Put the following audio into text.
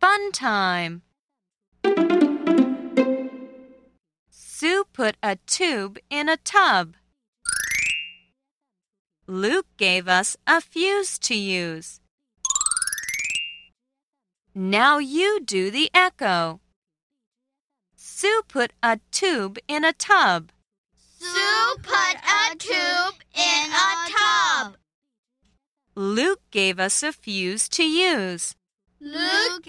Fun time. Sue put a tube in a tub. Luke gave us a fuse to use. Now you do the echo. Sue put a tube in a tub. Sue put a tube in a tub. Luke gave us a fuse to use. Luke